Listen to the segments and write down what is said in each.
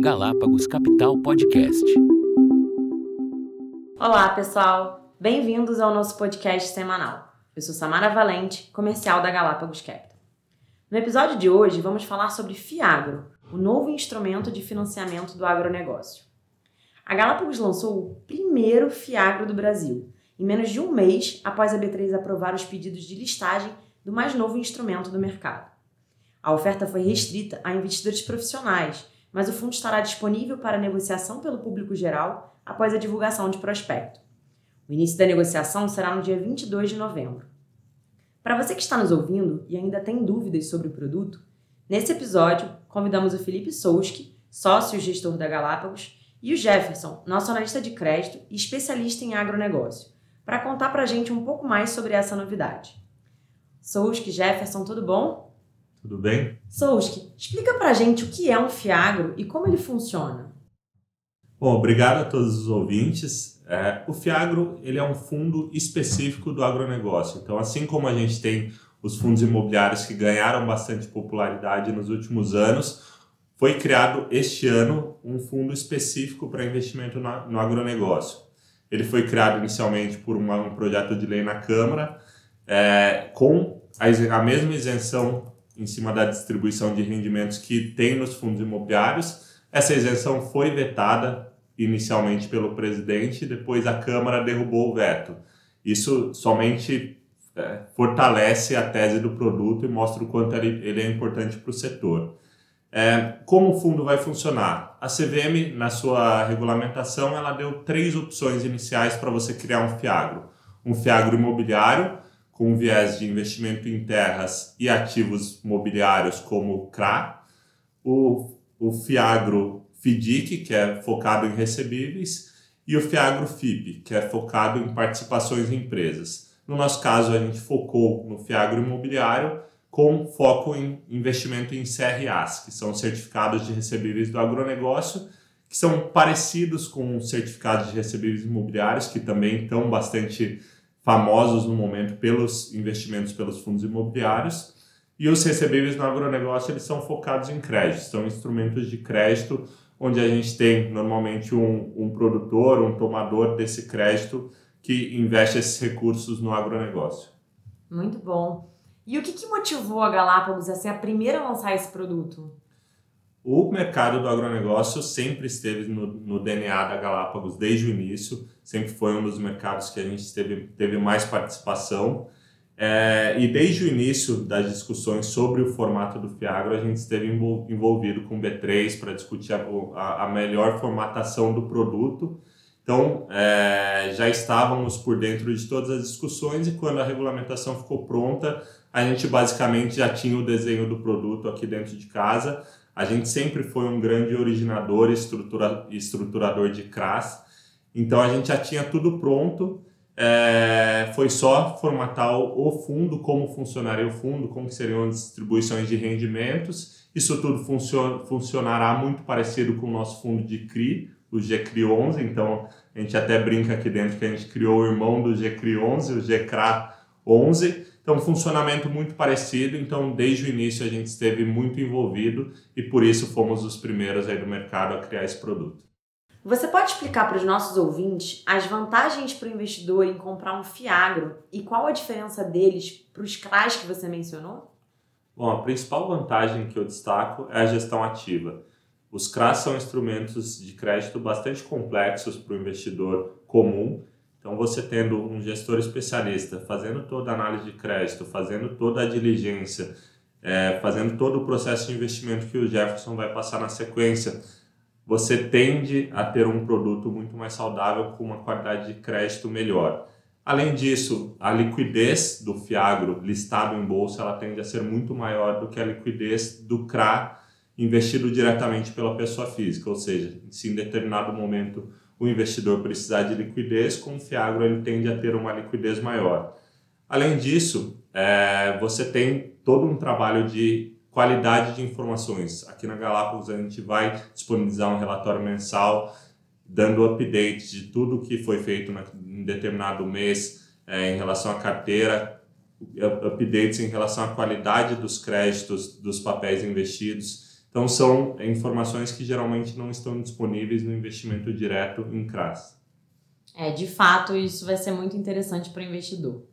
Galápagos Capital Podcast. Olá, pessoal. Bem-vindos ao nosso podcast semanal. Eu sou Samara Valente, comercial da Galápagos Capital. No episódio de hoje, vamos falar sobre Fiagro, o novo instrumento de financiamento do agronegócio. A Galápagos lançou o primeiro Fiagro do Brasil, em menos de um mês após a B3 aprovar os pedidos de listagem do mais novo instrumento do mercado. A oferta foi restrita a investidores profissionais, mas o fundo estará disponível para negociação pelo público geral após a divulgação de prospecto. O início da negociação será no dia 22 de novembro. Para você que está nos ouvindo e ainda tem dúvidas sobre o produto, nesse episódio convidamos o Felipe Souski, sócio gestor da Galápagos, e o Jefferson, nosso analista de crédito e especialista em agronegócio, para contar para a gente um pouco mais sobre essa novidade. Souski, Jefferson, tudo bom? Tudo bem? Souski, explica pra gente o que é um Fiagro e como ele funciona. Bom, obrigado a todos os ouvintes. É, o Fiagro ele é um fundo específico do agronegócio. Então, assim como a gente tem os fundos imobiliários que ganharam bastante popularidade nos últimos anos, foi criado este ano um fundo específico para investimento no, agronegócio. Ele foi criado inicialmente por um projeto de lei na Câmara, é, com a, a mesma isenção em cima da distribuição de rendimentos que tem nos fundos imobiliários. Essa isenção foi vetada inicialmente pelo presidente, depois a Câmara derrubou o veto. Isso somente é, fortalece a tese do produto e mostra o quanto ele, ele é importante para o setor. É, como o fundo vai funcionar? A CVM, na sua regulamentação, ela deu três opções iniciais para você criar um FIAGRO. Um FIAGRO imobiliário, com viés de investimento em terras e ativos mobiliários como CRA, o, o Fiagro FIDIC, que é focado em recebíveis, e o Fiagro FIP, que é focado em participações em empresas. No nosso caso, a gente focou no Fiagro imobiliário com foco em investimento em CRAs, que são certificados de recebíveis do agronegócio, que são parecidos com certificados de recebíveis imobiliários, que também estão bastante famosos no momento pelos investimentos pelos fundos imobiliários. E os recebíveis no agronegócio eles são focados em crédito, são instrumentos de crédito onde a gente tem normalmente um, um produtor, um tomador desse crédito que investe esses recursos no agronegócio. Muito bom. E o que, que motivou a Galápagos a ser a primeira a lançar esse produto? O mercado do agronegócio sempre esteve no, no, DNA da Galápagos desde o início, sempre foi um dos mercados que a gente teve, teve mais participação. É, e desde o início das discussões sobre o formato do Fiagro, a gente esteve envolvido com o B3 para discutir a, a, melhor formatação do produto. Então, é, já estávamos por dentro de todas as discussões e quando a regulamentação ficou pronta, a gente basicamente já tinha o desenho do produto aqui dentro de casa a gente sempre foi um grande originador e estrutura, estruturador de CRAS, então a gente já tinha tudo pronto, é, foi só formatar o, fundo, como funcionaria o fundo, como seriam as distribuições de rendimentos. Isso tudo funcion, funcionará muito parecido com o nosso fundo de CRI, o GCRI 11, então a gente até brinca aqui dentro que a gente criou o irmão do GCRI 11, o GCRA 11, então, funcionamento muito parecido. Então, desde o início, a gente esteve muito envolvido e por isso fomos os primeiros aí do mercado a criar esse produto. Você pode explicar para os nossos ouvintes as vantagens para o investidor em comprar um Fiagro e qual a diferença deles para os CRAs que você mencionou? Bom, a principal vantagem que eu destaco é a gestão ativa. Os CRAs são instrumentos de crédito bastante complexos para o investidor comum então, você tendo um gestor especialista fazendo toda a análise de crédito, fazendo toda a diligência, é, fazendo todo o processo de investimento que o Jefferson vai passar na sequência, você tende a ter um produto muito mais saudável com uma qualidade de crédito melhor. Além disso, a liquidez do Fiagro listado em bolsa ela tende a ser muito maior do que a liquidez do CRA investido diretamente pela pessoa física, ou seja, se em determinado momento o investidor precisar de liquidez, com o Fiagro ele tende a ter uma liquidez maior. Além disso, é, você tem todo um trabalho de qualidade de informações. Aqui na Galápagos a gente vai disponibilizar um relatório mensal dando update de tudo que foi feito na, em determinado mês é, em relação à carteira, updates em relação à qualidade dos créditos dos papéis investidos. Então, são informações que geralmente não estão disponíveis no investimento direto em CRAS. É, de fato, isso vai ser muito interessante para o investidor.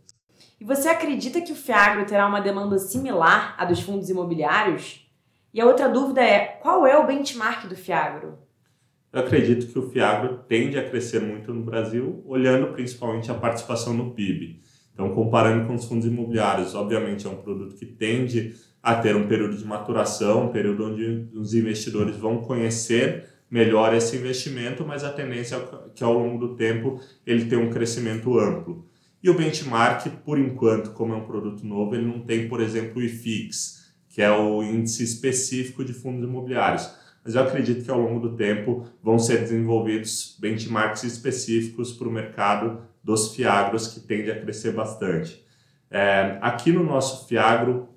E você acredita que o Fiagro terá uma demanda similar à dos fundos imobiliários? E a outra dúvida é: qual é o benchmark do Fiagro? Eu acredito que o Fiagro tende a crescer muito no Brasil, olhando principalmente a participação no PIB. Então, comparando com os fundos imobiliários, obviamente é um produto que tende a ter um período de maturação, um período onde os investidores vão conhecer melhor esse investimento, mas a tendência é que ao longo do tempo ele tenha um crescimento amplo. E o benchmark, por enquanto, como é um produto novo, ele não tem, por exemplo, o IFIX, que é o índice específico de fundos imobiliários. Mas eu acredito que ao longo do tempo vão ser desenvolvidos benchmarks específicos para o mercado dos fiagros, que tende a crescer bastante. É, aqui no nosso fiagro,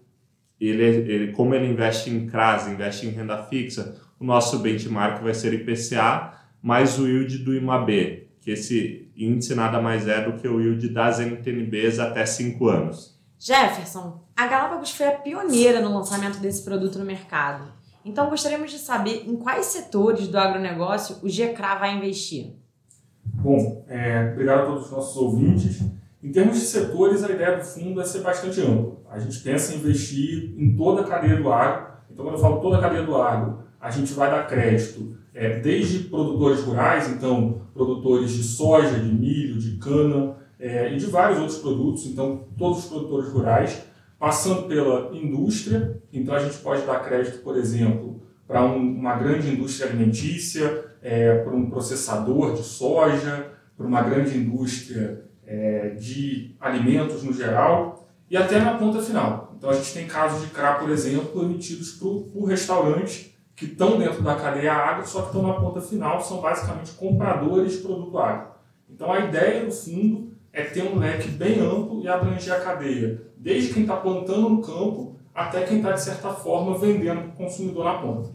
ele, ele, como ele investe em CRAS, investe em renda fixa, o nosso benchmark vai ser IPCA mais o yield do IMAB, que esse índice nada mais é do que o yield das NTNBs até 5 anos. Jefferson, a Galápagos foi a pioneira no lançamento desse produto no mercado. Então gostaríamos de saber em quais setores do agronegócio o GCRA vai investir. Bom, é, obrigado a todos os nossos ouvintes. Em termos de setores, a ideia do fundo é ser bastante ampla. A gente pensa em investir em toda a cadeia do agro. Então, quando eu falo toda a cadeia do agro, a gente vai dar crédito é, desde produtores rurais, então produtores de soja, de milho, de cana é, e de vários outros produtos, então todos os produtores rurais, passando pela indústria, então a gente pode dar crédito, por exemplo, para um, uma grande indústria alimentícia, é, para um processador de soja, para uma grande indústria é, de alimentos no geral e até na ponta final. Então a gente tem casos de CRA, por exemplo, emitidos por restaurantes que estão dentro da cadeia agro, só que estão na ponta final, são basicamente compradores de produto agro. Então a ideia do fundo é ter um leque bem amplo e abranger a cadeia, desde quem está plantando no campo até quem está, de certa forma, vendendo para o consumidor na ponta.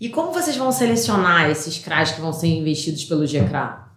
E como vocês vão selecionar esses CRAs que vão ser investidos pelo GCRA?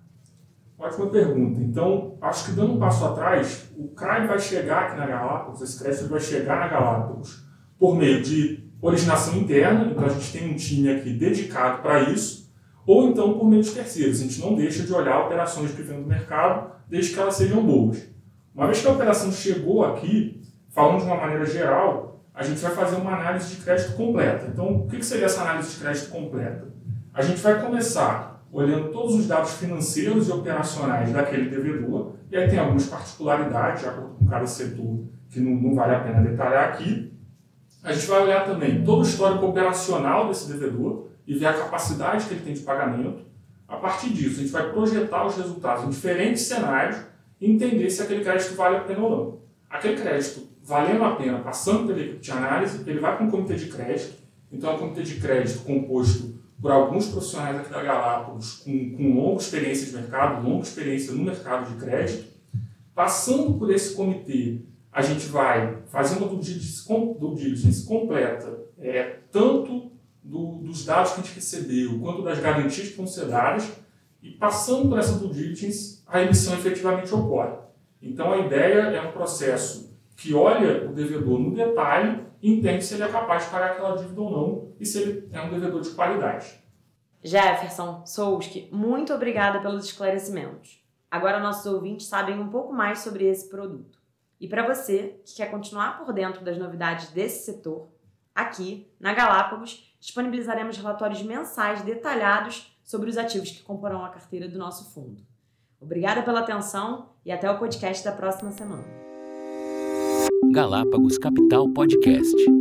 Ótima pergunta. Então, acho que dando um passo atrás, o CRA vai chegar aqui na Galápagos, esse crédito vai chegar na Galápagos por meio de originação interna, então a gente tem um time aqui dedicado para isso, ou então por meio de terceiros. A gente não deixa de olhar operações que vêm do mercado, desde que elas sejam boas. Uma vez que a operação chegou aqui, falando de uma maneira geral, a gente vai fazer uma análise de crédito completa. Então, o que seria essa análise de crédito completa? A gente vai começar olhando todos os dados financeiros e operacionais daquele devedor, e aí tem algumas particularidades, de acordo com cada setor, que não, não vale a pena detalhar aqui, a gente vai olhar também todo o histórico operacional desse devedor e ver a capacidade que ele tem de pagamento. A partir disso, a gente vai projetar os resultados em diferentes cenários e entender se aquele crédito vale a pena ou não. Aquele crédito valendo a pena, passando pela equipe de análise, ele vai para um comitê de crédito. Então, é um comitê de crédito composto por alguns profissionais aqui da Galápagos com, com longa experiência de mercado, longa experiência no mercado de crédito. Passando por esse comitê, a gente vai fazer uma due diligence completa, é, tanto do, dos dados que a gente recebeu, quanto das garantias dadas, e passando por essa due diligence, a emissão efetivamente ocorre. Então a ideia é um processo que olha o devedor no detalhe e entende se ele é capaz de pagar aquela dívida ou não e se ele é um devedor de qualidade. Jefferson, Souski, muito obrigada pelos esclarecimentos. Agora nossos ouvintes sabem um pouco mais sobre esse produto. E para você que quer continuar por dentro das novidades desse setor, aqui na Galápagos disponibilizaremos relatórios mensais detalhados sobre os ativos que comporão a carteira do nosso fundo. Obrigada pela atenção e até o podcast da próxima semana. Galápagos Capital Podcast.